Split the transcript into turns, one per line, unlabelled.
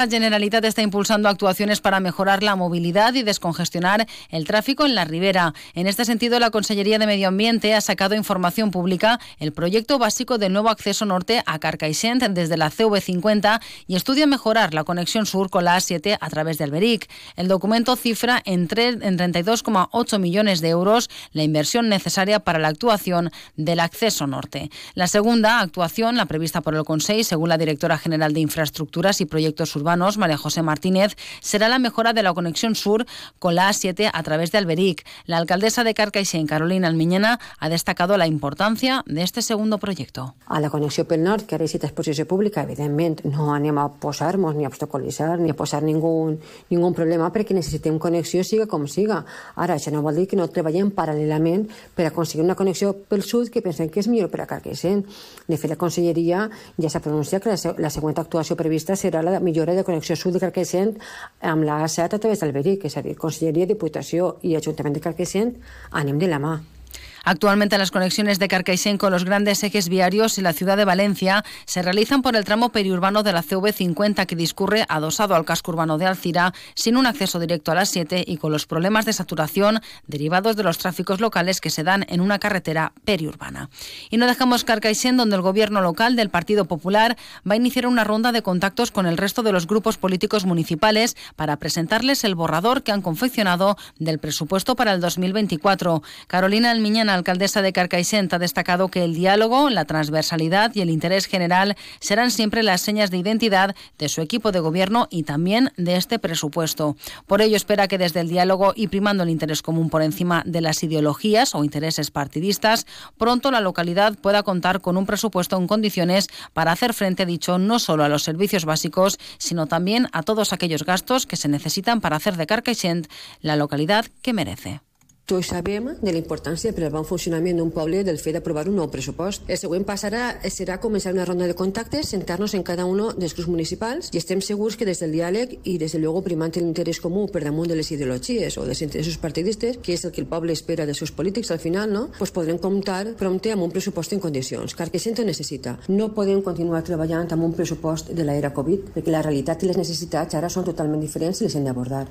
La Generalitat está impulsando actuaciones para mejorar la movilidad y descongestionar el tráfico en la ribera. En este sentido, la Consellería de Medio Ambiente ha sacado información pública el proyecto básico del nuevo acceso norte a Carcaixent desde la CV50 y estudia mejorar la conexión sur con la A7 a través de Alberic. El documento cifra en, en 32,8 millones de euros la inversión necesaria para la actuación del acceso norte. La segunda actuación, la prevista por el Consejo, según la directora general de Infraestructuras y Proyectos Urbanos, María José Martínez, será la mejora de la conexión sur con la A7 a través de Alberic. La alcaldesa de Carcaixent, Carolina Almiñena, ha destacado la importancia de este segundo proyecto.
A la connexió pel nord, que ara és exposició pública, evidentment no anem a posar-nos ni a obstaculitzar ni a posar ningú, ningú problema perquè necessitem connexió siga com siga. Ara, això no vol dir que no treballem paral·lelament per aconseguir una connexió pel sud que pensem que és millor per a Carcaixent. De fet, la Conselleria ja s'ha pronunciat que la, la següent actuació prevista serà la millora de de connexió sud de Carcaixent amb la A7 a través del Beric, és a dir, Conselleria, Diputació i Ajuntament de Carcaixent anem de la mà.
Actualmente las conexiones de Carcaixent con los grandes ejes viarios y la ciudad de Valencia se realizan por el tramo periurbano de la CV50 que discurre adosado al casco urbano de Alcira sin un acceso directo a las 7 y con los problemas de saturación derivados de los tráficos locales que se dan en una carretera periurbana. Y no dejamos Carcaixent donde el gobierno local del Partido Popular va a iniciar una ronda de contactos con el resto de los grupos políticos municipales para presentarles el borrador que han confeccionado del presupuesto para el 2024. Carolina Almiñana la alcaldesa de Carcaixent ha destacado que el diálogo, la transversalidad y el interés general serán siempre las señas de identidad de su equipo de gobierno y también de este presupuesto. Por ello, espera que desde el diálogo y primando el interés común por encima de las ideologías o intereses partidistas, pronto la localidad pueda contar con un presupuesto en condiciones para hacer frente, dicho, no solo a los servicios básicos, sino también a todos aquellos gastos que se necesitan para hacer de Carcaixent la localidad que merece.
Tots sabem de la importància per al bon funcionament d'un poble del fet d'aprovar un nou pressupost. El següent pas ara serà començar una ronda de contactes, sentar-nos en cada un dels grups municipals i estem segurs que des del diàleg i des de luego primant l'interès comú per damunt de les ideologies o dels interessos partidistes, que és el que el poble espera dels seus polítics al final, no? pues podrem comptar prompte amb un pressupost en condicions. Car que ho necessita. No podem continuar treballant amb un pressupost de l'era Covid, perquè la realitat i les necessitats ara són totalment diferents i les hem d'abordar.